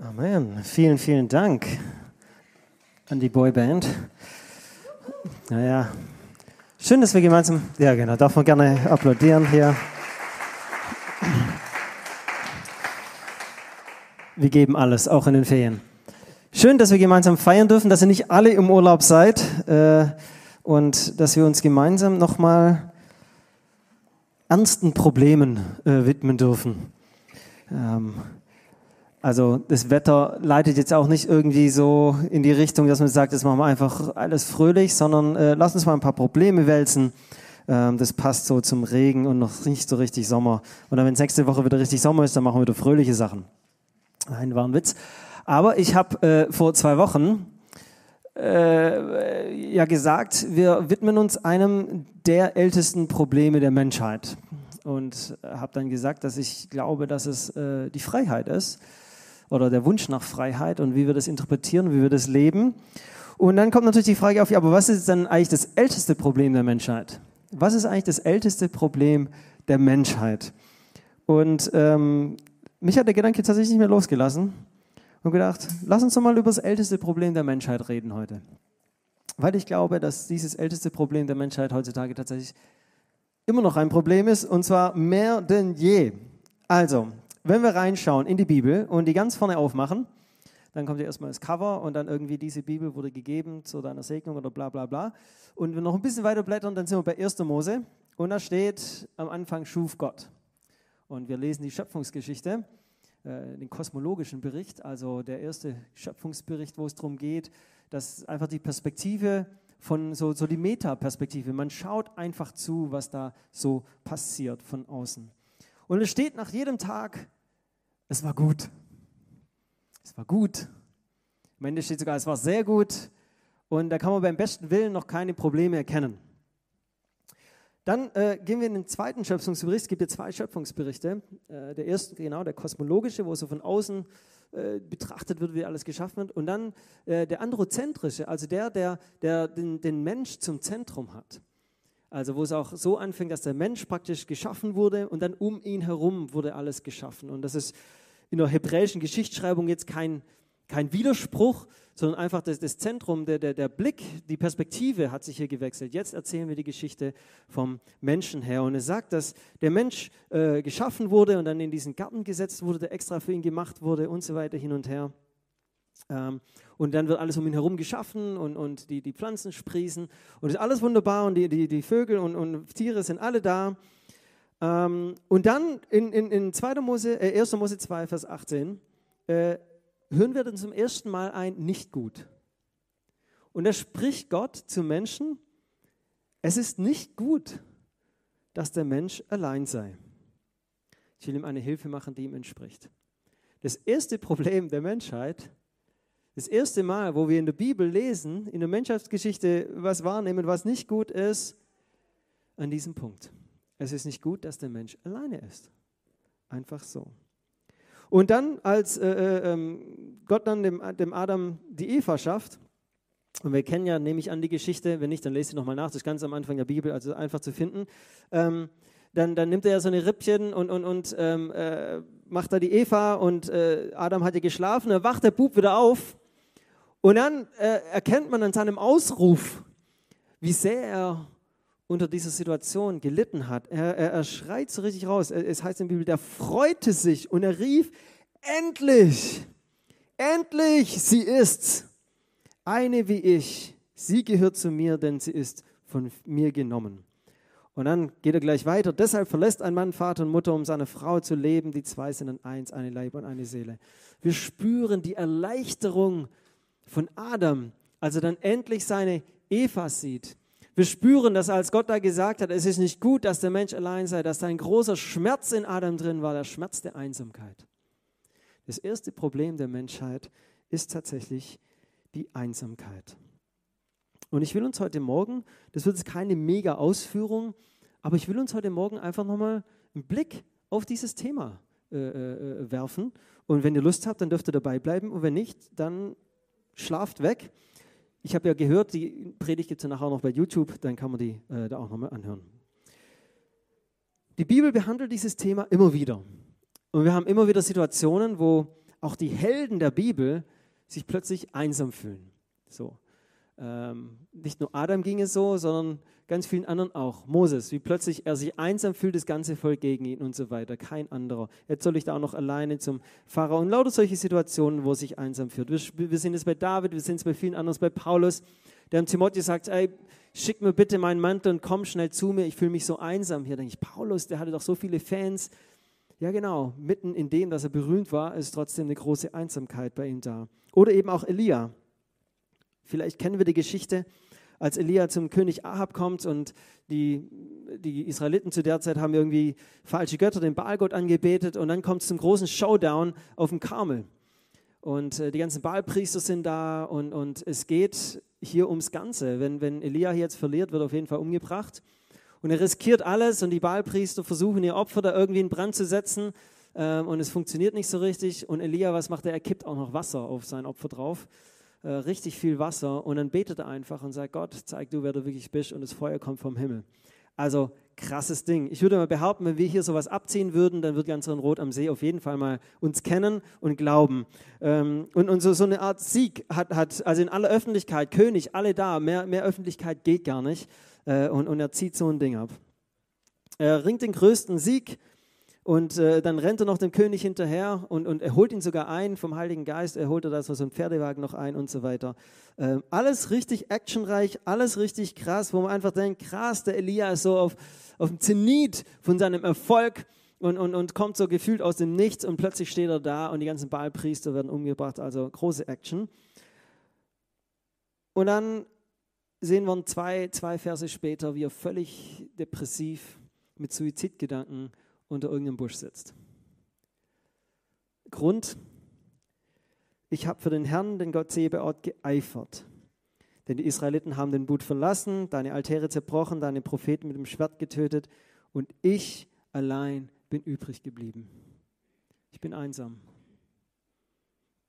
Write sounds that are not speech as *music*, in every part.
Amen. Vielen, vielen Dank an die Boyband. Naja, schön, dass wir gemeinsam, ja genau, darf man gerne applaudieren hier. Wir geben alles, auch in den Ferien. Schön, dass wir gemeinsam feiern dürfen, dass ihr nicht alle im Urlaub seid äh, und dass wir uns gemeinsam nochmal ernsten Problemen äh, widmen dürfen. Ähm, also das Wetter leitet jetzt auch nicht irgendwie so in die Richtung, dass man sagt, jetzt machen wir einfach alles fröhlich, sondern äh, lass uns mal ein paar Probleme wälzen. Ähm, das passt so zum Regen und noch nicht so richtig Sommer. Und dann, wenn es nächste Woche wieder richtig Sommer ist, dann machen wir wieder fröhliche Sachen. Ein war ein Witz. Aber ich habe äh, vor zwei Wochen äh, ja gesagt, wir widmen uns einem der ältesten Probleme der Menschheit. Und habe dann gesagt, dass ich glaube, dass es äh, die Freiheit ist oder der Wunsch nach Freiheit und wie wir das interpretieren, wie wir das leben. Und dann kommt natürlich die Frage auf, ja, aber was ist dann eigentlich das älteste Problem der Menschheit? Was ist eigentlich das älteste Problem der Menschheit? Und ähm, mich hat der Gedanke tatsächlich nicht mehr losgelassen und gedacht, lass uns doch mal über das älteste Problem der Menschheit reden heute. Weil ich glaube, dass dieses älteste Problem der Menschheit heutzutage tatsächlich immer noch ein Problem ist und zwar mehr denn je. Also, wenn wir reinschauen in die Bibel und die ganz vorne aufmachen, dann kommt ja erstmal das Cover und dann irgendwie diese Bibel wurde gegeben zu deiner Segnung oder bla bla bla. Und wenn wir noch ein bisschen weiter blättern, dann sind wir bei 1. Mose und da steht, am Anfang schuf Gott. Und wir lesen die Schöpfungsgeschichte, äh, den kosmologischen Bericht, also der erste Schöpfungsbericht, wo es darum geht, dass einfach die Perspektive von so, so die Metaperspektive, man schaut einfach zu, was da so passiert von außen. Und es steht nach jedem Tag, es war gut. Es war gut. Am Ende steht sogar, es war sehr gut. Und da kann man beim besten Willen noch keine Probleme erkennen. Dann äh, gehen wir in den zweiten Schöpfungsbericht. Es gibt ja zwei Schöpfungsberichte. Äh, der erste, genau, der kosmologische, wo so von außen äh, betrachtet wird, wie alles geschaffen wird. Und dann äh, der androzentrische, also der, der, der den, den Mensch zum Zentrum hat. Also wo es auch so anfängt, dass der Mensch praktisch geschaffen wurde und dann um ihn herum wurde alles geschaffen. Und das ist in der hebräischen Geschichtsschreibung jetzt kein, kein Widerspruch, sondern einfach das, das Zentrum, der, der, der Blick, die Perspektive hat sich hier gewechselt. Jetzt erzählen wir die Geschichte vom Menschen her. Und es sagt, dass der Mensch äh, geschaffen wurde und dann in diesen Garten gesetzt wurde, der extra für ihn gemacht wurde und so weiter hin und her. Ähm, und dann wird alles um ihn herum geschaffen und, und die, die Pflanzen sprießen und ist alles wunderbar und die, die, die Vögel und, und Tiere sind alle da. Ähm, und dann in, in, in 2. Mose, äh, 1. Mose 2, Vers 18, äh, hören wir dann zum ersten Mal ein nicht gut. Und da spricht Gott zu Menschen, es ist nicht gut, dass der Mensch allein sei. Ich will ihm eine Hilfe machen, die ihm entspricht. Das erste Problem der Menschheit ist, das erste Mal, wo wir in der Bibel lesen, in der Menschheitsgeschichte was wahrnehmen, was nicht gut ist, an diesem Punkt. Es ist nicht gut, dass der Mensch alleine ist. Einfach so. Und dann, als äh, äh, ähm, Gott dann dem, dem Adam die Eva schafft, und wir kennen ja, nehme ich an, die Geschichte, wenn nicht, dann lese ich nochmal nach, das ist ganz am Anfang der Bibel, also einfach zu finden. Ähm, dann, dann, nimmt er ja so eine Rippchen und, und, und ähm, äh, macht da die Eva und äh, Adam hat ja geschlafen, dann wacht der Bub wieder auf und dann äh, erkennt man an seinem Ausruf, wie sehr er unter dieser Situation gelitten hat. Er, er, er schreit so richtig raus. Es heißt in der Bibel, der freute sich und er rief, endlich, endlich, sie ist eine wie ich. Sie gehört zu mir, denn sie ist von mir genommen. Und dann geht er gleich weiter. Deshalb verlässt ein Mann Vater und Mutter, um seine Frau zu leben. Die zwei sind dann eins, eine Leib und eine Seele. Wir spüren die Erleichterung von Adam, als er dann endlich seine Eva sieht. Wir spüren, dass als Gott da gesagt hat, es ist nicht gut, dass der Mensch allein sei, dass da ein großer Schmerz in Adam drin war, der Schmerz der Einsamkeit. Das erste Problem der Menschheit ist tatsächlich die Einsamkeit. Und ich will uns heute Morgen, das wird jetzt keine mega Ausführung, aber ich will uns heute Morgen einfach nochmal einen Blick auf dieses Thema äh, äh, werfen. Und wenn ihr Lust habt, dann dürft ihr dabei bleiben. Und wenn nicht, dann schlaft weg. Ich habe ja gehört, die Predigt gibt es ja nachher noch bei YouTube, dann kann man die äh, da auch nochmal anhören. Die Bibel behandelt dieses Thema immer wieder. Und wir haben immer wieder Situationen, wo auch die Helden der Bibel sich plötzlich einsam fühlen. So. Ähm, nicht nur Adam ging es so, sondern ganz vielen anderen auch. Moses, wie plötzlich er sich einsam fühlt, das ganze Volk gegen ihn und so weiter. Kein anderer. Jetzt soll ich da auch noch alleine zum Pharao. Und lauter solche Situationen, wo er sich einsam fühlt. Wir, wir sehen es bei David, wir sehen es bei vielen anderen, bei Paulus, der im Timotheus sagt, ey, schick mir bitte meinen Mantel und komm schnell zu mir, ich fühle mich so einsam. Hier denke ich, Paulus, der hatte doch so viele Fans. Ja genau, mitten in dem, dass er berühmt war, ist trotzdem eine große Einsamkeit bei ihm da. Oder eben auch Elia. Vielleicht kennen wir die Geschichte, als Elia zum König Ahab kommt und die, die Israeliten zu der Zeit haben irgendwie falsche Götter, den Baalgott angebetet und dann kommt es zum großen Showdown auf dem Karmel. Und äh, die ganzen Baalpriester sind da und, und es geht hier ums Ganze. Wenn, wenn Elia hier jetzt verliert, wird er auf jeden Fall umgebracht. Und er riskiert alles und die Baalpriester versuchen ihr Opfer da irgendwie in Brand zu setzen ähm, und es funktioniert nicht so richtig. Und Elia, was macht er? Er kippt auch noch Wasser auf sein Opfer drauf. Äh, richtig viel Wasser und dann betet er einfach und sagt, Gott, zeig du, wer du wirklich bist und das Feuer kommt vom Himmel. Also krasses Ding. Ich würde mal behaupten, wenn wir hier sowas abziehen würden, dann wird ganz Rot am See auf jeden Fall mal uns kennen und glauben. Ähm, und und so, so eine Art Sieg hat, hat, also in aller Öffentlichkeit, König, alle da, mehr, mehr Öffentlichkeit geht gar nicht. Äh, und, und er zieht so ein Ding ab. Er ringt den größten Sieg und äh, dann rennt er noch dem König hinterher und, und er holt ihn sogar ein vom Heiligen Geist. Er holt er da so einen Pferdewagen noch ein und so weiter. Ähm, alles richtig actionreich, alles richtig krass, wo man einfach denkt, krass, der Elia ist so auf, auf dem Zenit von seinem Erfolg und, und, und kommt so gefühlt aus dem Nichts und plötzlich steht er da und die ganzen Baalpriester werden umgebracht. Also große Action. Und dann sehen wir zwei, zwei Verse später, wie er völlig depressiv mit Suizidgedanken unter irgendeinem Busch sitzt. Grund, ich habe für den Herrn, den Gott Zebeot, geeifert. Denn die Israeliten haben den Bund verlassen, deine Altäre zerbrochen, deine Propheten mit dem Schwert getötet und ich allein bin übrig geblieben. Ich bin einsam.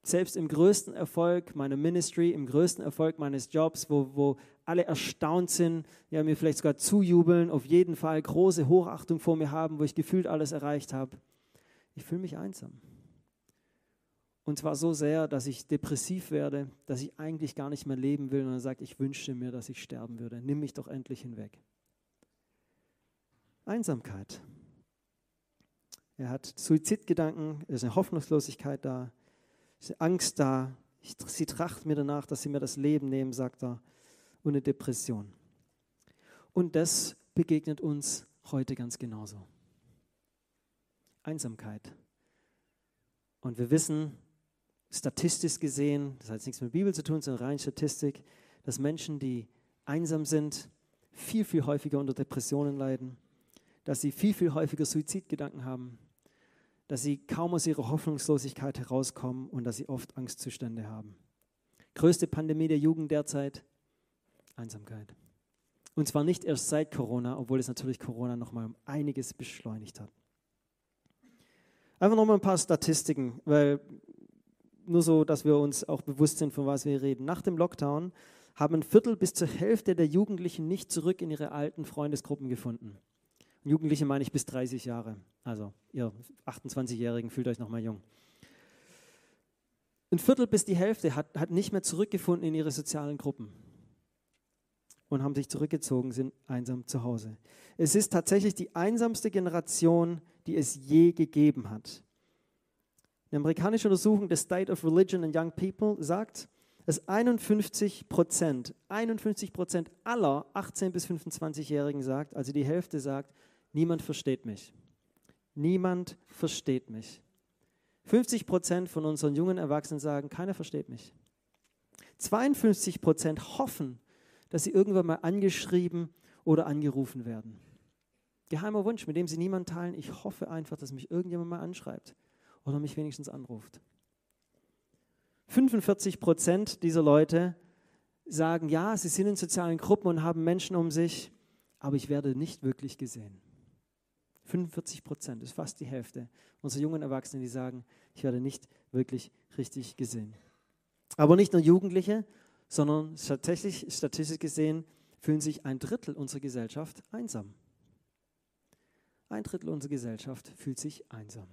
Selbst im größten Erfolg meiner Ministry, im größten Erfolg meines Jobs, wo, wo alle erstaunt sind, ja, mir vielleicht sogar zujubeln, auf jeden Fall große Hochachtung vor mir haben, wo ich gefühlt alles erreicht habe. Ich fühle mich einsam. Und zwar so sehr, dass ich depressiv werde, dass ich eigentlich gar nicht mehr leben will und er sagt, ich wünschte mir, dass ich sterben würde. Nimm mich doch endlich hinweg. Einsamkeit. Er hat Suizidgedanken, es ist eine Hoffnungslosigkeit da, ist Angst da. Ich, sie tracht mir danach, dass sie mir das Leben nehmen, sagt er und eine Depression. Und das begegnet uns heute ganz genauso. Einsamkeit. Und wir wissen, statistisch gesehen, das hat nichts mit Bibel zu tun, sondern rein Statistik, dass Menschen, die einsam sind, viel, viel häufiger unter Depressionen leiden, dass sie viel, viel häufiger Suizidgedanken haben, dass sie kaum aus ihrer Hoffnungslosigkeit herauskommen und dass sie oft Angstzustände haben. Größte Pandemie der Jugend derzeit, Einsamkeit. Und zwar nicht erst seit Corona, obwohl es natürlich Corona nochmal um einiges beschleunigt hat. Einfach nochmal ein paar Statistiken, weil nur so, dass wir uns auch bewusst sind, von was wir reden. Nach dem Lockdown haben ein Viertel bis zur Hälfte der Jugendlichen nicht zurück in ihre alten Freundesgruppen gefunden. Jugendliche meine ich bis 30 Jahre. Also ihr 28-Jährigen fühlt euch nochmal jung. Ein Viertel bis die Hälfte hat, hat nicht mehr zurückgefunden in ihre sozialen Gruppen und haben sich zurückgezogen, sind einsam zu Hause. Es ist tatsächlich die einsamste Generation, die es je gegeben hat. Eine amerikanische Untersuchung des State of Religion and Young People sagt, dass 51 Prozent, 51 Prozent aller 18- bis 25-Jährigen sagt, also die Hälfte sagt, niemand versteht mich. Niemand versteht mich. 50 Prozent von unseren jungen Erwachsenen sagen, keiner versteht mich. 52 Prozent hoffen, dass sie irgendwann mal angeschrieben oder angerufen werden. Geheimer Wunsch, mit dem sie niemand teilen. Ich hoffe einfach, dass mich irgendjemand mal anschreibt oder mich wenigstens anruft. 45 Prozent dieser Leute sagen, ja, sie sind in sozialen Gruppen und haben Menschen um sich, aber ich werde nicht wirklich gesehen. 45 Prozent ist fast die Hälfte unserer jungen Erwachsenen, die sagen, ich werde nicht wirklich richtig gesehen. Aber nicht nur Jugendliche, sondern tatsächlich, statistisch gesehen, fühlen sich ein Drittel unserer Gesellschaft einsam. Ein Drittel unserer Gesellschaft fühlt sich einsam.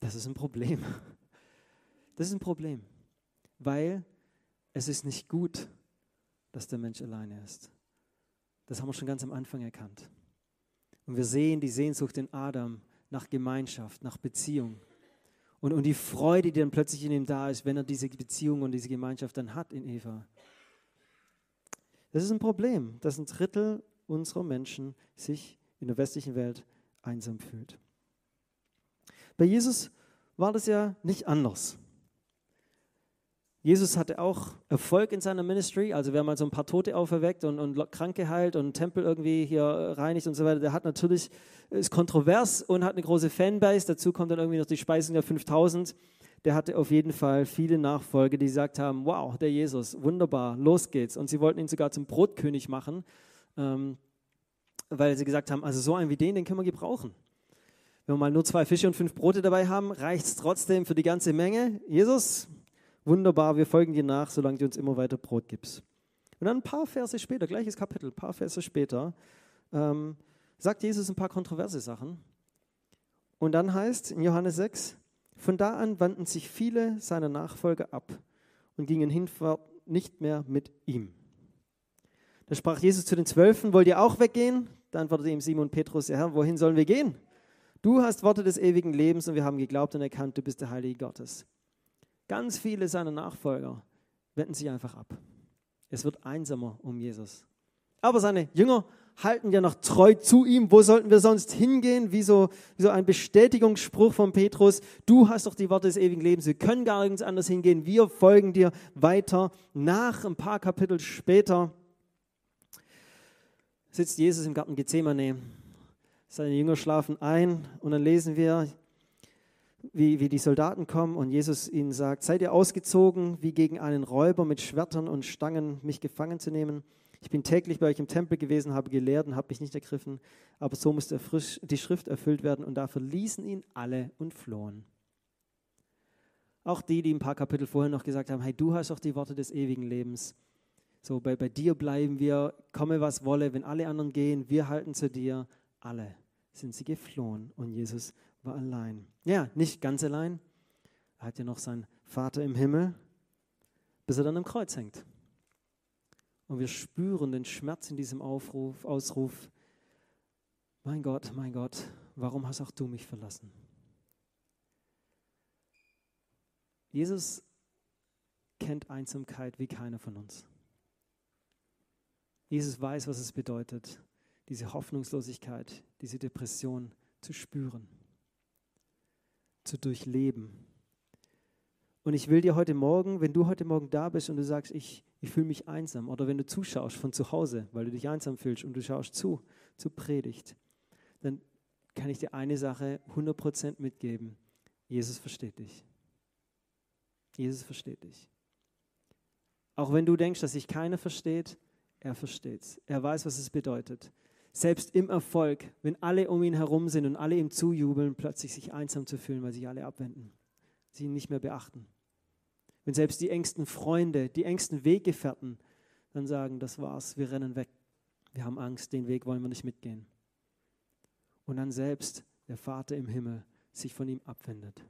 Das ist ein Problem. Das ist ein Problem, weil es ist nicht gut, dass der Mensch alleine ist. Das haben wir schon ganz am Anfang erkannt. Und wir sehen die Sehnsucht in Adam nach Gemeinschaft, nach Beziehung. Und, und die Freude, die dann plötzlich in ihm da ist, wenn er diese Beziehung und diese Gemeinschaft dann hat in Eva. Das ist ein Problem, dass ein Drittel unserer Menschen sich in der westlichen Welt einsam fühlt. Bei Jesus war das ja nicht anders. Jesus hatte auch Erfolg in seiner Ministry, also wer mal so ein paar Tote auferweckt und, und Kranke heilt und Tempel irgendwie hier reinigt und so weiter, der hat natürlich, ist kontrovers und hat eine große Fanbase. Dazu kommt dann irgendwie noch die Speisung der 5000. Der hatte auf jeden Fall viele Nachfolger, die gesagt haben, wow, der Jesus, wunderbar, los geht's. Und sie wollten ihn sogar zum Brotkönig machen, ähm, weil sie gesagt haben, also so einen wie den, den können wir gebrauchen. Wenn wir mal nur zwei Fische und fünf Brote dabei haben, reicht es trotzdem für die ganze Menge. Jesus, wunderbar, wir folgen dir nach, solange du uns immer weiter Brot gibst. Und dann ein paar Verse später, gleiches Kapitel, ein paar Verse später, ähm, sagt Jesus ein paar kontroverse Sachen. Und dann heißt in Johannes 6, von da an wandten sich viele seiner Nachfolger ab und gingen hinfort nicht mehr mit ihm. Da sprach Jesus zu den Zwölfen, wollt ihr auch weggehen? Da antwortete ihm Simon Petrus, ja Herr, wohin sollen wir gehen? Du hast Worte des ewigen Lebens und wir haben geglaubt und erkannt, du bist der Heilige Gottes. Ganz viele seiner Nachfolger wenden sich einfach ab. Es wird einsamer um Jesus. Aber seine Jünger halten ja noch treu zu ihm. Wo sollten wir sonst hingehen? Wie so, wie so ein Bestätigungsspruch von Petrus. Du hast doch die Worte des ewigen Lebens. Wir können gar nirgends anders hingehen. Wir folgen dir weiter. Nach ein paar Kapitel später sitzt Jesus im Garten Gethsemane. Seine Jünger schlafen ein und dann lesen wir, wie, wie die Soldaten kommen und Jesus ihnen sagt, seid ihr ausgezogen, wie gegen einen Räuber mit Schwertern und Stangen mich gefangen zu nehmen? Ich bin täglich bei euch im Tempel gewesen, habe gelehrt und habe mich nicht ergriffen, aber so musste die Schrift erfüllt werden und da verließen ihn alle und flohen. Auch die, die ein paar Kapitel vorher noch gesagt haben, hey, du hast doch die Worte des ewigen Lebens. So, bei, bei dir bleiben wir, komme was wolle, wenn alle anderen gehen, wir halten zu dir. Alle sind sie geflohen und Jesus war allein. Ja, nicht ganz allein. Er hat ja noch seinen Vater im Himmel, bis er dann am Kreuz hängt. Und wir spüren den Schmerz in diesem Aufruf, Ausruf, mein Gott, mein Gott, warum hast auch du mich verlassen? Jesus kennt Einsamkeit wie keiner von uns. Jesus weiß, was es bedeutet, diese Hoffnungslosigkeit, diese Depression zu spüren zu durchleben. Und ich will dir heute Morgen, wenn du heute Morgen da bist und du sagst, ich, ich fühle mich einsam, oder wenn du zuschaust von zu Hause, weil du dich einsam fühlst und du schaust zu, zu Predigt, dann kann ich dir eine Sache 100% mitgeben. Jesus versteht dich. Jesus versteht dich. Auch wenn du denkst, dass sich keiner versteht, er versteht es. Er weiß, was es bedeutet selbst im Erfolg, wenn alle um ihn herum sind und alle ihm zujubeln, plötzlich sich einsam zu fühlen, weil sich alle abwenden, sie ihn nicht mehr beachten. Wenn selbst die engsten Freunde, die engsten Weggefährten dann sagen, das war's, wir rennen weg, wir haben Angst, den Weg wollen wir nicht mitgehen. Und dann selbst der Vater im Himmel sich von ihm abwendet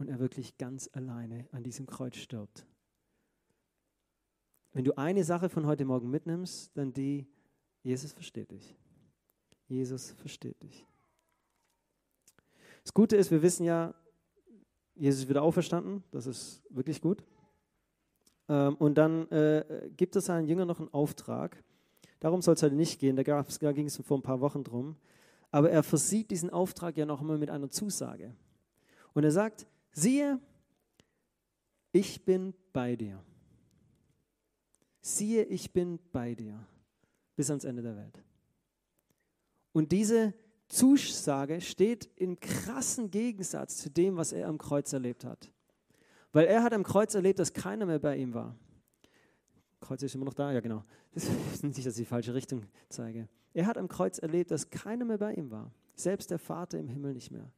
und er wirklich ganz alleine an diesem Kreuz stirbt. Wenn du eine Sache von heute Morgen mitnimmst, dann die, Jesus versteht dich. Jesus versteht dich. Das Gute ist, wir wissen ja, Jesus ist wieder auferstanden. Das ist wirklich gut. Ähm, und dann äh, gibt es seinen Jüngern noch einen Auftrag. Darum soll es heute nicht gehen. Da, da ging es vor ein paar Wochen drum. Aber er versieht diesen Auftrag ja noch einmal mit einer Zusage. Und er sagt, siehe, ich bin bei dir. Siehe, ich bin bei dir bis ans Ende der Welt. Und diese Zusage steht im krassen Gegensatz zu dem, was er am Kreuz erlebt hat. Weil er hat am Kreuz erlebt, dass keiner mehr bei ihm war. Kreuz ist immer noch da, ja genau. Das ist *laughs* nicht, dass ich die falsche Richtung zeige. Er hat am Kreuz erlebt, dass keiner mehr bei ihm war. Selbst der Vater im Himmel nicht mehr.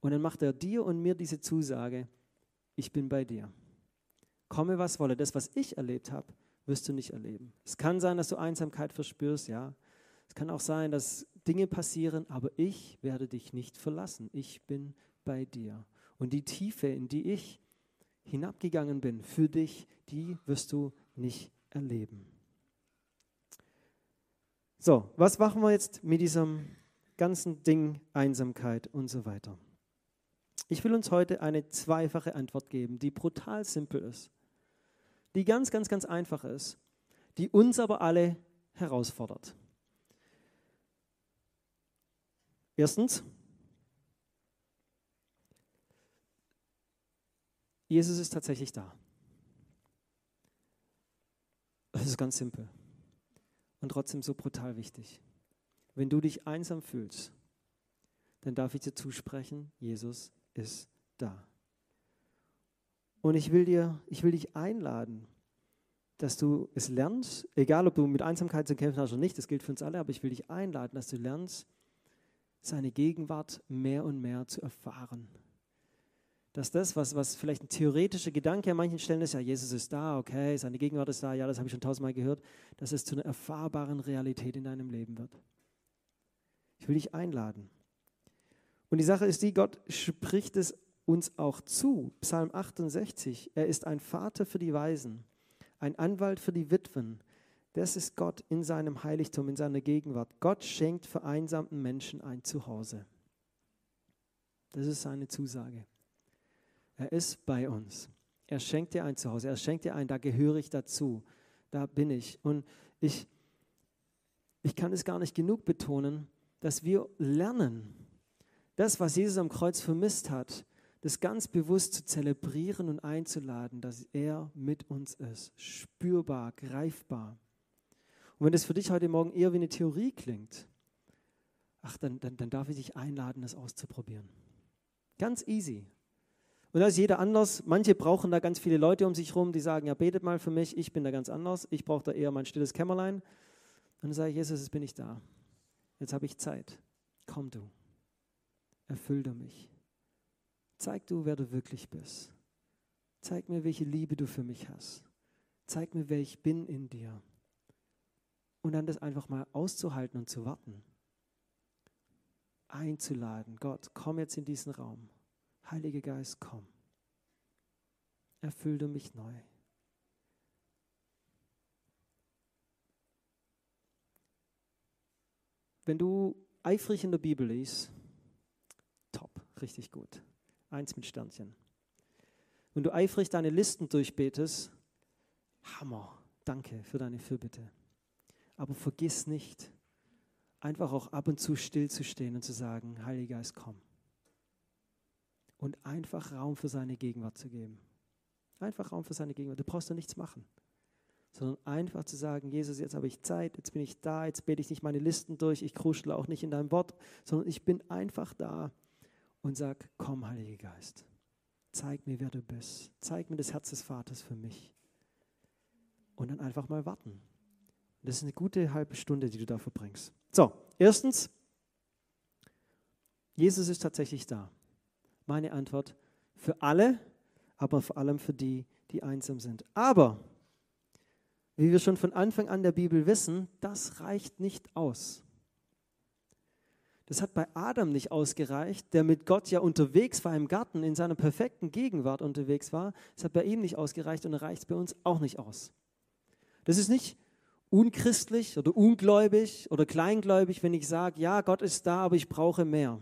Und dann macht er dir und mir diese Zusage, ich bin bei dir. Komme, was wolle. Das, was ich erlebt habe, wirst du nicht erleben. Es kann sein, dass du Einsamkeit verspürst, ja. Es kann auch sein, dass Dinge passieren, aber ich werde dich nicht verlassen. Ich bin bei dir. Und die Tiefe, in die ich hinabgegangen bin, für dich, die wirst du nicht erleben. So, was machen wir jetzt mit diesem ganzen Ding Einsamkeit und so weiter? Ich will uns heute eine zweifache Antwort geben, die brutal simpel ist, die ganz, ganz, ganz einfach ist, die uns aber alle herausfordert. Erstens, Jesus ist tatsächlich da. Das ist ganz simpel und trotzdem so brutal wichtig. Wenn du dich einsam fühlst, dann darf ich dir zusprechen, Jesus ist da. Und ich will dir, ich will dich einladen, dass du es lernst, egal ob du mit Einsamkeit zu kämpfen hast oder nicht, das gilt für uns alle, aber ich will dich einladen, dass du lernst, seine Gegenwart mehr und mehr zu erfahren dass das, was, was vielleicht ein theoretischer Gedanke an manchen Stellen ist, ja, Jesus ist da, okay, seine Gegenwart ist da, ja, das habe ich schon tausendmal gehört, dass es zu einer erfahrbaren Realität in deinem Leben wird. Ich will dich einladen. Und die Sache ist die, Gott spricht es uns auch zu. Psalm 68, er ist ein Vater für die Weisen, ein Anwalt für die Witwen. Das ist Gott in seinem Heiligtum, in seiner Gegenwart. Gott schenkt vereinsamten Menschen ein Zuhause. Das ist seine Zusage. Er ist bei uns. Er schenkt dir ein Zuhause. Er schenkt dir ein, da gehöre ich dazu. Da bin ich. Und ich, ich kann es gar nicht genug betonen, dass wir lernen, das, was Jesus am Kreuz vermisst hat, das ganz bewusst zu zelebrieren und einzuladen, dass er mit uns ist. Spürbar, greifbar. Und wenn das für dich heute Morgen eher wie eine Theorie klingt, ach, dann, dann, dann darf ich dich einladen, das auszuprobieren. Ganz easy. Und da ist jeder anders. Manche brauchen da ganz viele Leute um sich herum, die sagen, ja, betet mal für mich, ich bin da ganz anders. Ich brauche da eher mein stilles Kämmerlein. Und dann sage ich, Jesus, jetzt bin ich da. Jetzt habe ich Zeit. Komm du. Erfüll du mich. Zeig du, wer du wirklich bist. Zeig mir, welche Liebe du für mich hast. Zeig mir, wer ich bin in dir. Und dann das einfach mal auszuhalten und zu warten. Einzuladen. Gott, komm jetzt in diesen Raum. Heiliger Geist, komm. Erfüll du mich neu. Wenn du eifrig in der Bibel liest, top, richtig gut. Eins mit Sternchen. Wenn du eifrig deine Listen durchbetest, Hammer, danke für deine Fürbitte. Aber vergiss nicht, einfach auch ab und zu stillzustehen und zu sagen, Heiliger Geist, komm und einfach Raum für seine Gegenwart zu geben. Einfach Raum für seine Gegenwart. Du brauchst da nichts machen, sondern einfach zu sagen, Jesus, jetzt habe ich Zeit, jetzt bin ich da, jetzt bete ich nicht meine Listen durch, ich kruschle auch nicht in deinem Wort, sondern ich bin einfach da und sag, komm, Heiliger Geist, zeig mir, wer du bist. Zeig mir das Herz des Vaters für mich. Und dann einfach mal warten. Das ist eine gute halbe Stunde, die du da verbringst. So, erstens, Jesus ist tatsächlich da meine Antwort für alle, aber vor allem für die, die einsam sind. Aber, wie wir schon von Anfang an der Bibel wissen, das reicht nicht aus. Das hat bei Adam nicht ausgereicht, der mit Gott ja unterwegs war im Garten, in seiner perfekten Gegenwart unterwegs war. Es hat bei ihm nicht ausgereicht und reicht bei uns auch nicht aus. Das ist nicht unchristlich oder ungläubig oder kleingläubig, wenn ich sage, ja, Gott ist da, aber ich brauche mehr.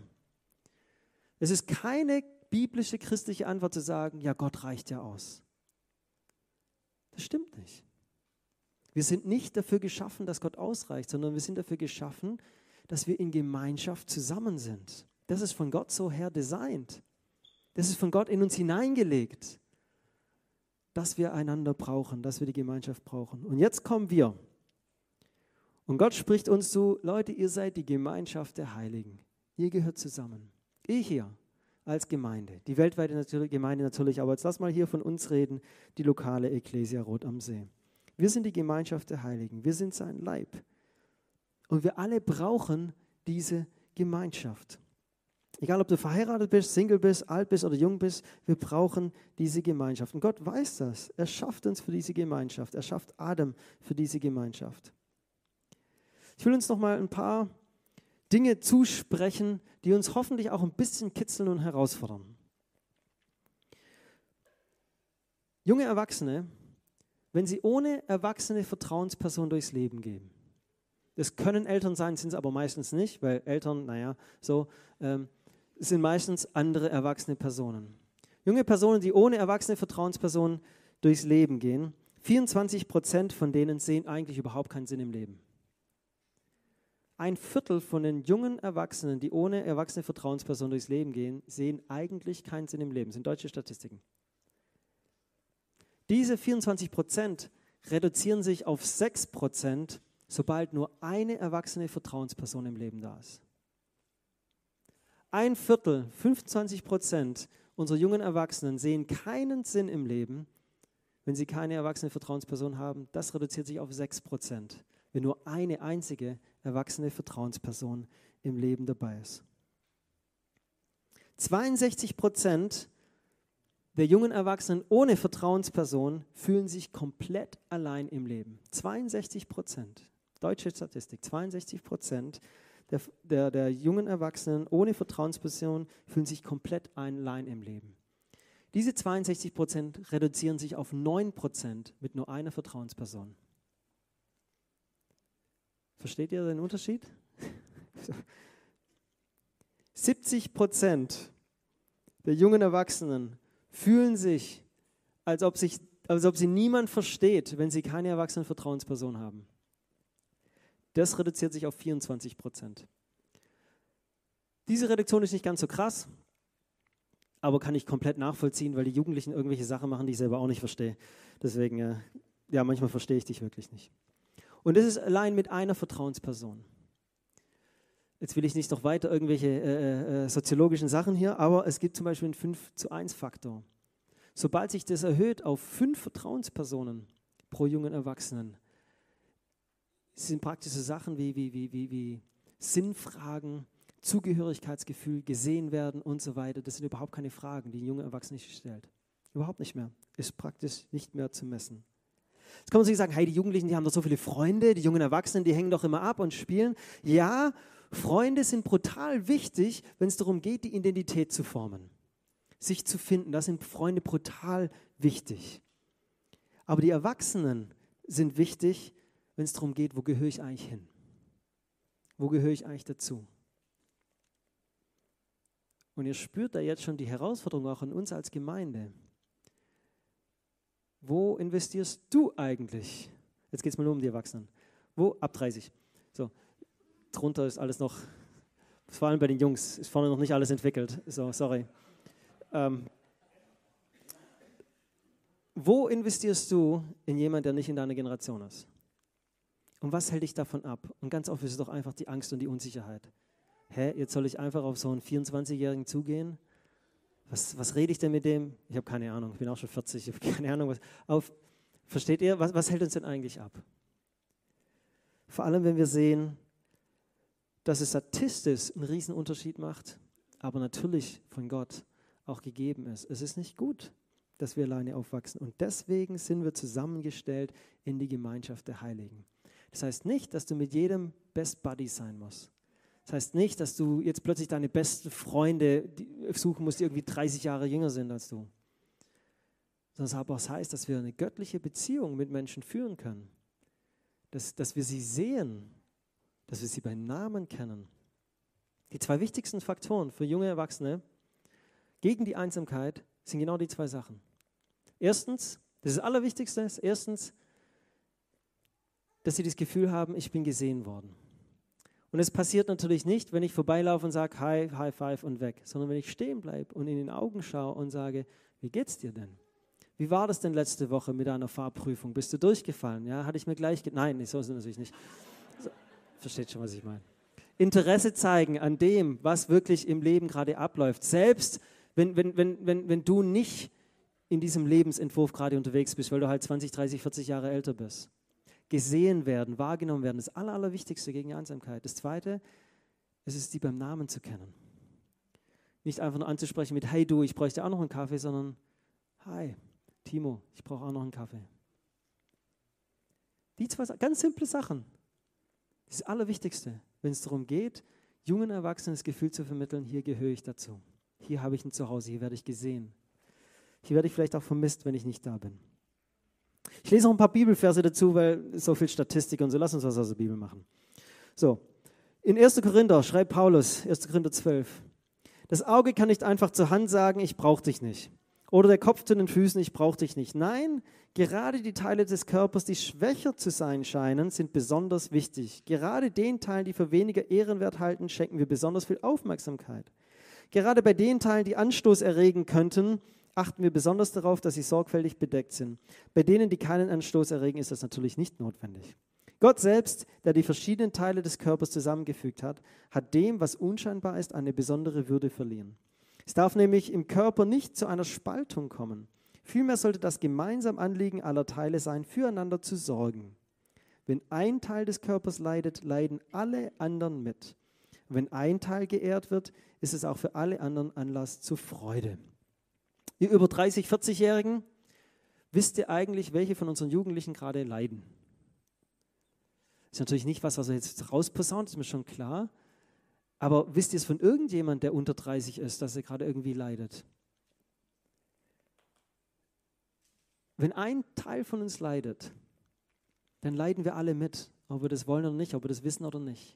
Es ist keine biblische christliche Antwort zu sagen, ja, Gott reicht ja aus. Das stimmt nicht. Wir sind nicht dafür geschaffen, dass Gott ausreicht, sondern wir sind dafür geschaffen, dass wir in Gemeinschaft zusammen sind. Das ist von Gott so her designt. Das ist von Gott in uns hineingelegt, dass wir einander brauchen, dass wir die Gemeinschaft brauchen. Und jetzt kommen wir. Und Gott spricht uns zu, Leute, ihr seid die Gemeinschaft der Heiligen. Ihr gehört zusammen. Ich hier als Gemeinde, die weltweite Gemeinde natürlich, aber jetzt lass mal hier von uns reden, die lokale Ecclesia Rot am See. Wir sind die Gemeinschaft der Heiligen, wir sind sein Leib. Und wir alle brauchen diese Gemeinschaft. Egal, ob du verheiratet bist, Single bist, alt bist oder jung bist, wir brauchen diese Gemeinschaft. Und Gott weiß das. Er schafft uns für diese Gemeinschaft. Er schafft Adam für diese Gemeinschaft. Ich will uns noch mal ein paar Dinge zusprechen, die uns hoffentlich auch ein bisschen kitzeln und herausfordern. Junge Erwachsene, wenn sie ohne erwachsene Vertrauensperson durchs Leben gehen, das können Eltern sein, sind es aber meistens nicht, weil Eltern, naja, so, ähm, sind meistens andere erwachsene Personen. Junge Personen, die ohne erwachsene Vertrauenspersonen durchs Leben gehen, 24 Prozent von denen sehen eigentlich überhaupt keinen Sinn im Leben. Ein Viertel von den jungen Erwachsenen, die ohne erwachsene Vertrauensperson durchs Leben gehen, sehen eigentlich keinen Sinn im Leben. Das sind deutsche Statistiken. Diese 24 Prozent reduzieren sich auf 6 Prozent, sobald nur eine erwachsene Vertrauensperson im Leben da ist. Ein Viertel, 25 Prozent unserer jungen Erwachsenen sehen keinen Sinn im Leben, wenn sie keine erwachsene Vertrauensperson haben. Das reduziert sich auf 6 Prozent, wenn nur eine einzige erwachsene Vertrauensperson im Leben dabei ist. 62 Prozent der jungen Erwachsenen ohne Vertrauensperson fühlen sich komplett allein im Leben. 62 Prozent. Deutsche Statistik. 62 Prozent der, der, der jungen Erwachsenen ohne Vertrauensperson fühlen sich komplett allein im Leben. Diese 62 Prozent reduzieren sich auf 9 Prozent mit nur einer Vertrauensperson. Versteht ihr den Unterschied? *laughs* 70 Prozent der jungen Erwachsenen fühlen sich als, ob sich, als ob sie niemand versteht, wenn sie keine erwachsene Vertrauensperson haben. Das reduziert sich auf 24 Prozent. Diese Reduktion ist nicht ganz so krass, aber kann ich komplett nachvollziehen, weil die Jugendlichen irgendwelche Sachen machen, die ich selber auch nicht verstehe. Deswegen, äh, ja, manchmal verstehe ich dich wirklich nicht. Und das ist allein mit einer Vertrauensperson. Jetzt will ich nicht noch weiter irgendwelche äh, äh, soziologischen Sachen hier, aber es gibt zum Beispiel einen 5 zu 1 Faktor. Sobald sich das erhöht auf fünf Vertrauenspersonen pro jungen Erwachsenen, sind praktisch so Sachen wie, wie, wie, wie, wie Sinnfragen, Zugehörigkeitsgefühl, gesehen werden und so weiter. Das sind überhaupt keine Fragen, die ein junger Erwachsener nicht stellt. Überhaupt nicht mehr. Ist praktisch nicht mehr zu messen. Jetzt kann man sich sagen, hey, die Jugendlichen, die haben doch so viele Freunde, die jungen Erwachsenen, die hängen doch immer ab und spielen. Ja, Freunde sind brutal wichtig, wenn es darum geht, die Identität zu formen, sich zu finden. Da sind Freunde brutal wichtig. Aber die Erwachsenen sind wichtig, wenn es darum geht, wo gehöre ich eigentlich hin? Wo gehöre ich eigentlich dazu? Und ihr spürt da jetzt schon die Herausforderung auch an uns als Gemeinde. Wo investierst du eigentlich? Jetzt geht es mal nur um die Erwachsenen. Wo? Ab 30. So, drunter ist alles noch, vor allem bei den Jungs, ist vorne noch nicht alles entwickelt. So, sorry. Ähm, wo investierst du in jemanden, der nicht in deiner Generation ist? Und was hält dich davon ab? Und ganz oft ist es doch einfach die Angst und die Unsicherheit. Hä, jetzt soll ich einfach auf so einen 24-Jährigen zugehen? Was, was rede ich denn mit dem? Ich habe keine Ahnung, ich bin auch schon 40, ich habe *laughs* keine Ahnung. Was, auf, versteht ihr, was, was hält uns denn eigentlich ab? Vor allem, wenn wir sehen, dass es statistisch einen Riesenunterschied macht, aber natürlich von Gott auch gegeben ist. Es ist nicht gut, dass wir alleine aufwachsen. Und deswegen sind wir zusammengestellt in die Gemeinschaft der Heiligen. Das heißt nicht, dass du mit jedem Best Buddy sein musst. Das heißt nicht, dass du jetzt plötzlich deine besten Freunde suchen musst, die irgendwie 30 Jahre jünger sind als du. Sondern aber es heißt, dass wir eine göttliche Beziehung mit Menschen führen können. Dass, dass wir sie sehen, dass wir sie beim Namen kennen. Die zwei wichtigsten Faktoren für junge Erwachsene gegen die Einsamkeit sind genau die zwei Sachen. Erstens, das ist das Allerwichtigste, ist erstens, dass sie das Gefühl haben, ich bin gesehen worden. Und es passiert natürlich nicht, wenn ich vorbeilaufe und sage, hi, high five und weg, sondern wenn ich stehen bleibe und in den Augen schaue und sage, wie geht's dir denn? Wie war das denn letzte Woche mit deiner Fahrprüfung? Bist du durchgefallen? Ja, hatte ich mir gleich, nein, so ist es natürlich nicht. So, versteht schon, was ich meine. Interesse zeigen an dem, was wirklich im Leben gerade abläuft. Selbst wenn, wenn, wenn, wenn, wenn du nicht in diesem Lebensentwurf gerade unterwegs bist, weil du halt 20, 30, 40 Jahre älter bist gesehen werden, wahrgenommen werden. Das Aller, Allerwichtigste gegen Einsamkeit. Das Zweite, es ist, die beim Namen zu kennen. Nicht einfach nur anzusprechen mit, hey du, ich bräuchte auch noch einen Kaffee, sondern, hi, Timo, ich brauche auch noch einen Kaffee. Die zwei ganz simple Sachen. Das Allerwichtigste, wenn es darum geht, jungen Erwachsenen das Gefühl zu vermitteln, hier gehöre ich dazu. Hier habe ich ein Zuhause, hier werde ich gesehen. Hier werde ich vielleicht auch vermisst, wenn ich nicht da bin. Ich lese noch ein paar Bibelverse dazu, weil so viel Statistik und so. Lass uns was aus der Bibel machen. So, in 1. Korinther schreibt Paulus, 1. Korinther 12, das Auge kann nicht einfach zur Hand sagen, ich brauche dich nicht. Oder der Kopf zu den Füßen, ich brauche dich nicht. Nein, gerade die Teile des Körpers, die schwächer zu sein scheinen, sind besonders wichtig. Gerade den Teilen, die für weniger ehrenwert halten, schenken wir besonders viel Aufmerksamkeit. Gerade bei den Teilen, die Anstoß erregen könnten, achten wir besonders darauf, dass sie sorgfältig bedeckt sind. Bei denen, die keinen Anstoß erregen, ist das natürlich nicht notwendig. Gott selbst, der die verschiedenen Teile des Körpers zusammengefügt hat, hat dem, was unscheinbar ist, eine besondere Würde verliehen. Es darf nämlich im Körper nicht zu einer Spaltung kommen. Vielmehr sollte das gemeinsam Anliegen aller Teile sein, füreinander zu sorgen. Wenn ein Teil des Körpers leidet, leiden alle anderen mit. Wenn ein Teil geehrt wird, ist es auch für alle anderen Anlass zur Freude. Ihr über 30, 40-Jährigen, wisst ihr eigentlich, welche von unseren Jugendlichen gerade leiden? Das ist natürlich nicht was, was er jetzt rausposaunt, ist mir schon klar. Aber wisst ihr es von irgendjemand, der unter 30 ist, dass er gerade irgendwie leidet? Wenn ein Teil von uns leidet, dann leiden wir alle mit, ob wir das wollen oder nicht, ob wir das wissen oder nicht.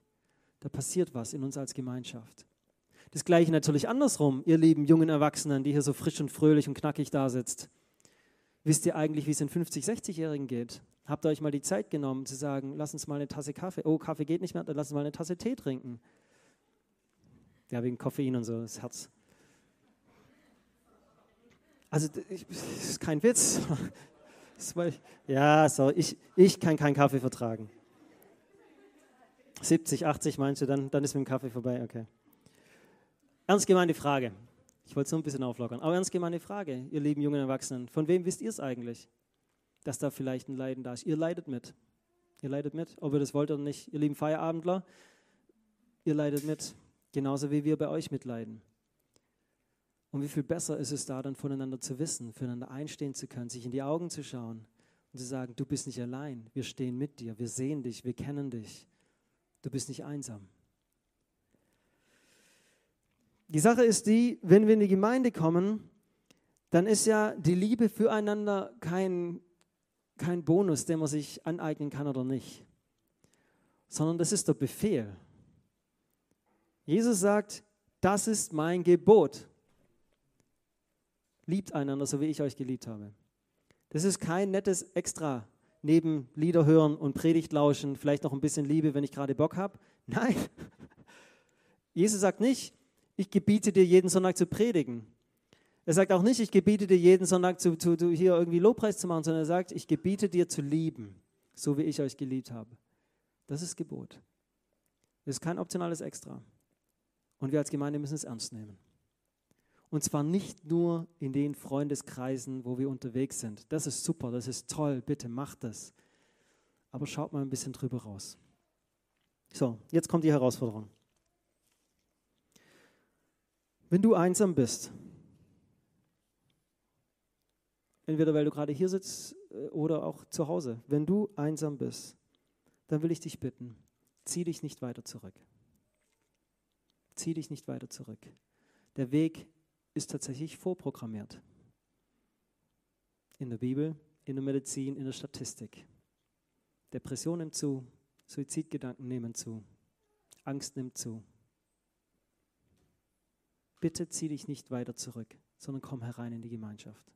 Da passiert was in uns als Gemeinschaft. Das gleiche natürlich andersrum, ihr lieben jungen Erwachsenen, die hier so frisch und fröhlich und knackig da sitzt. Wisst ihr eigentlich, wie es den 50-, 60-Jährigen geht? Habt ihr euch mal die Zeit genommen zu sagen, lass uns mal eine Tasse Kaffee, oh, Kaffee geht nicht mehr, dann lass uns mal eine Tasse Tee trinken. Ja, wegen Koffein und so, das Herz. Also, das ist kein Witz. *laughs* Ja, so, ich, ich kann keinen Kaffee vertragen. 70, 80 meinst du, dann, dann ist mit dem Kaffee vorbei, okay. Ernst gemeinte Frage. Ich wollte es nur ein bisschen auflockern. Aber ernst gemeinte Frage, ihr lieben jungen Erwachsenen. Von wem wisst ihr es eigentlich, dass da vielleicht ein Leiden da ist? Ihr leidet mit. Ihr leidet mit, ob ihr das wollt oder nicht. Ihr lieben Feierabendler, ihr leidet mit. Genauso wie wir bei euch mitleiden. Und wie viel besser ist es da dann voneinander zu wissen, füreinander einstehen zu können, sich in die Augen zu schauen und zu sagen, du bist nicht allein, wir stehen mit dir, wir sehen dich, wir kennen dich, du bist nicht einsam. Die Sache ist die, wenn wir in die Gemeinde kommen, dann ist ja die Liebe füreinander kein, kein Bonus, den man sich aneignen kann oder nicht, sondern das ist der Befehl. Jesus sagt, das ist mein Gebot. Liebt einander, so wie ich euch geliebt habe. Das ist kein nettes Extra neben Lieder hören und Predigt lauschen, vielleicht noch ein bisschen Liebe, wenn ich gerade Bock habe. Nein. *laughs* Jesus sagt nicht, ich gebiete dir jeden Sonntag zu predigen. Er sagt auch nicht, ich gebiete dir jeden Sonntag zu, zu, zu, hier irgendwie Lobpreis zu machen, sondern er sagt, ich gebiete dir zu lieben, so wie ich euch geliebt habe. Das ist Gebot. Das ist kein optionales Extra. Und wir als Gemeinde müssen es ernst nehmen. Und zwar nicht nur in den Freundeskreisen, wo wir unterwegs sind. Das ist super, das ist toll, bitte macht das. Aber schaut mal ein bisschen drüber raus. So, jetzt kommt die Herausforderung. Wenn du einsam bist, entweder weil du gerade hier sitzt äh, oder auch zu Hause, wenn du einsam bist, dann will ich dich bitten, zieh dich nicht weiter zurück. Zieh dich nicht weiter zurück. Der Weg ist tatsächlich vorprogrammiert. In der Bibel, in der Medizin, in der Statistik. Depression nimmt zu, Suizidgedanken nehmen zu, Angst nimmt zu bitte zieh dich nicht weiter zurück, sondern komm herein in die Gemeinschaft.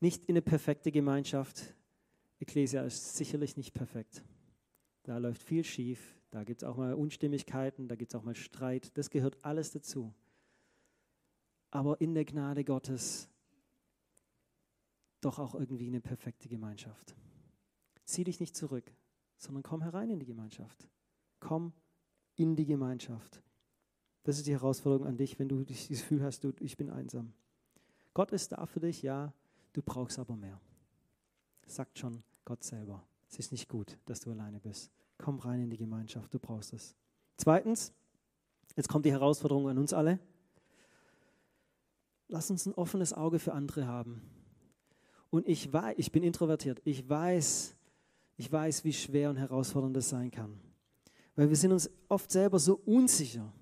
Nicht in eine perfekte Gemeinschaft. Ecclesia ist sicherlich nicht perfekt. Da läuft viel schief, da gibt es auch mal Unstimmigkeiten, da gibt es auch mal Streit. Das gehört alles dazu. Aber in der Gnade Gottes doch auch irgendwie eine perfekte Gemeinschaft. Zieh dich nicht zurück, sondern komm herein in die Gemeinschaft. Komm in die Gemeinschaft. Das ist die Herausforderung an dich, wenn du das Gefühl hast, du, ich bin einsam. Gott ist da für dich, ja, du brauchst aber mehr. Sagt schon Gott selber. Es ist nicht gut, dass du alleine bist. Komm rein in die Gemeinschaft, du brauchst es. Zweitens, jetzt kommt die Herausforderung an uns alle. Lass uns ein offenes Auge für andere haben. Und ich weiß, ich bin introvertiert, ich weiß, ich weiß, wie schwer und herausfordernd das sein kann. Weil wir sind uns oft selber so unsicher.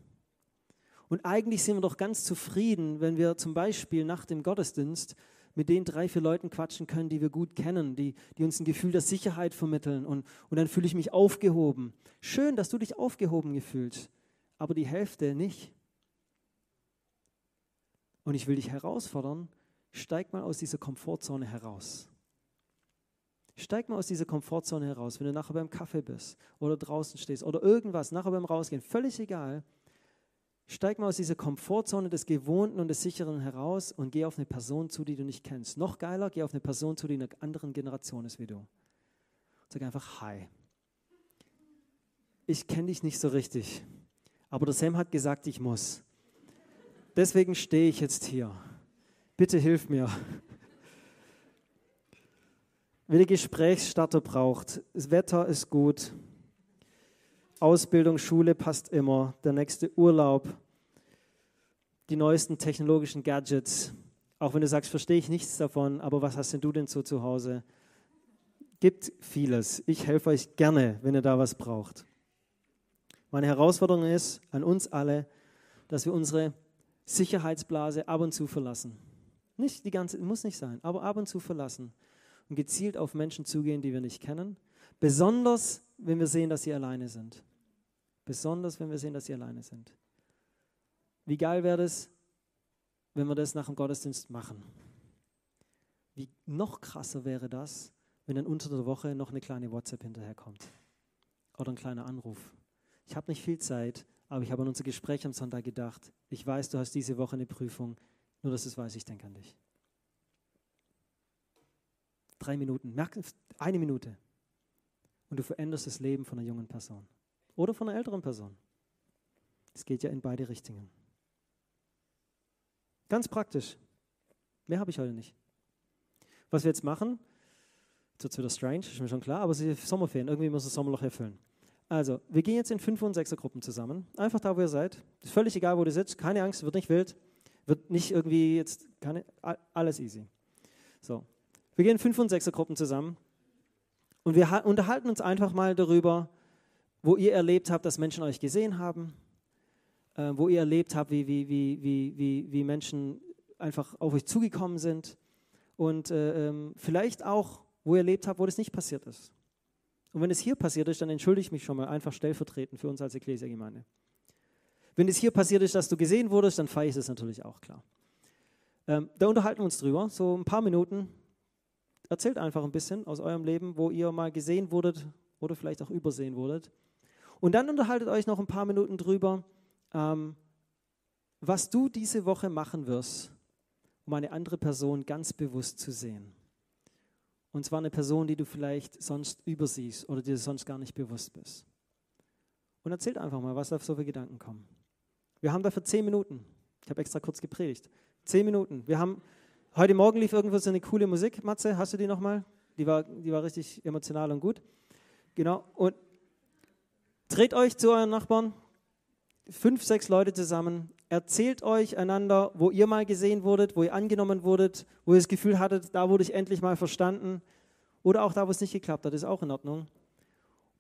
Und eigentlich sind wir doch ganz zufrieden, wenn wir zum Beispiel nach dem Gottesdienst mit den drei, vier Leuten quatschen können, die wir gut kennen, die, die uns ein Gefühl der Sicherheit vermitteln. Und, und dann fühle ich mich aufgehoben. Schön, dass du dich aufgehoben gefühlst, aber die Hälfte nicht. Und ich will dich herausfordern, steig mal aus dieser Komfortzone heraus. Steig mal aus dieser Komfortzone heraus, wenn du nachher beim Kaffee bist oder draußen stehst oder irgendwas, nachher beim Rausgehen, völlig egal. Steig mal aus dieser Komfortzone des Gewohnten und des Sicheren heraus und geh auf eine Person zu, die du nicht kennst. Noch geiler, geh auf eine Person zu, die in einer anderen Generation ist wie du. Sag einfach Hi. Ich kenne dich nicht so richtig, aber der Sam hat gesagt, ich muss. Deswegen stehe ich jetzt hier. Bitte hilf mir. Wer die Gesprächsstarter braucht, das Wetter ist gut, Ausbildung, Schule passt immer, der nächste Urlaub, die neuesten technologischen Gadgets. Auch wenn du sagst, verstehe ich nichts davon, aber was hast denn du denn so zu Hause? Gibt vieles. Ich helfe euch gerne, wenn ihr da was braucht. Meine Herausforderung ist an uns alle, dass wir unsere Sicherheitsblase ab und zu verlassen. Nicht die ganze, muss nicht sein, aber ab und zu verlassen und gezielt auf Menschen zugehen, die wir nicht kennen. Besonders, wenn wir sehen, dass sie alleine sind. Besonders, wenn wir sehen, dass sie alleine sind. Wie geil wäre es, wenn wir das nach dem Gottesdienst machen? Wie noch krasser wäre das, wenn dann unter der Woche noch eine kleine WhatsApp hinterherkommt oder ein kleiner Anruf. Ich habe nicht viel Zeit, aber ich habe an unser Gespräch am Sonntag gedacht. Ich weiß, du hast diese Woche eine Prüfung, nur dass es weißt, ich denke an dich. Drei Minuten, eine Minute. Und du veränderst das Leben von einer jungen Person oder von einer älteren Person. Es geht ja in beide Richtungen. Ganz praktisch. Mehr habe ich heute nicht. Was wir jetzt machen, jetzt wird es wieder strange, ist mir schon klar, aber es ist Sommerferien, irgendwie muss das Sommerloch erfüllen. Also, wir gehen jetzt in 5 und 6er Gruppen zusammen. Einfach da, wo ihr seid. Ist völlig egal, wo du sitzt. Keine Angst, wird nicht wild. Wird nicht irgendwie jetzt, keine, alles easy. So. Wir gehen in 5 und 6er Gruppen zusammen. Und wir unterhalten uns einfach mal darüber, wo ihr erlebt habt, dass Menschen euch gesehen haben. Äh, wo ihr erlebt habt, wie, wie, wie, wie, wie, wie Menschen einfach auf euch zugekommen sind. Und äh, ähm, vielleicht auch, wo ihr erlebt habt, wo das nicht passiert ist. Und wenn es hier passiert ist, dann entschuldige ich mich schon mal einfach stellvertretend für uns als Ekklesia-Gemeinde. Wenn es hier passiert ist, dass du gesehen wurdest, dann feiere ich es natürlich auch klar. Ähm, da unterhalten wir uns drüber, so ein paar Minuten. Erzählt einfach ein bisschen aus eurem Leben, wo ihr mal gesehen wurdet oder vielleicht auch übersehen wurdet. Und dann unterhaltet euch noch ein paar Minuten drüber, ähm, was du diese Woche machen wirst, um eine andere Person ganz bewusst zu sehen. Und zwar eine Person, die du vielleicht sonst übersiehst oder dir sonst gar nicht bewusst bist. Und erzählt einfach mal, was da so für Gedanken kommen. Wir haben dafür zehn Minuten. Ich habe extra kurz gepredigt. Zehn Minuten. Wir haben, heute Morgen lief irgendwo so eine coole Musik. Matze, hast du die nochmal? Die war, die war richtig emotional und gut. Genau. Und dreht euch zu euren Nachbarn, fünf, sechs Leute zusammen, erzählt euch einander, wo ihr mal gesehen wurdet, wo ihr angenommen wurdet, wo ihr das Gefühl hattet, da wurde ich endlich mal verstanden. Oder auch da, wo es nicht geklappt hat, ist auch in Ordnung.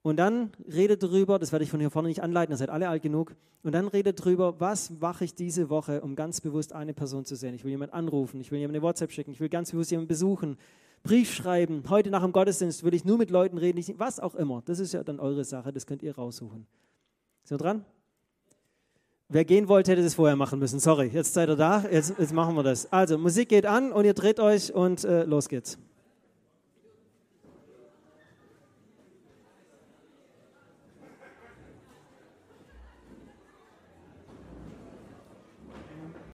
Und dann redet darüber, das werde ich von hier vorne nicht anleiten, ihr seid alle alt genug. Und dann redet darüber, was mache ich diese Woche, um ganz bewusst eine Person zu sehen. Ich will jemanden anrufen, ich will jemanden eine WhatsApp schicken, ich will ganz bewusst jemanden besuchen, Brief schreiben. Heute nach dem Gottesdienst will ich nur mit Leuten reden, was auch immer. Das ist ja dann eure Sache, das könnt ihr raussuchen. Sind wir dran? Wer gehen wollte, hätte das vorher machen müssen. Sorry, jetzt seid ihr da, jetzt, jetzt machen wir das. Also, Musik geht an und ihr dreht euch und äh, los geht's.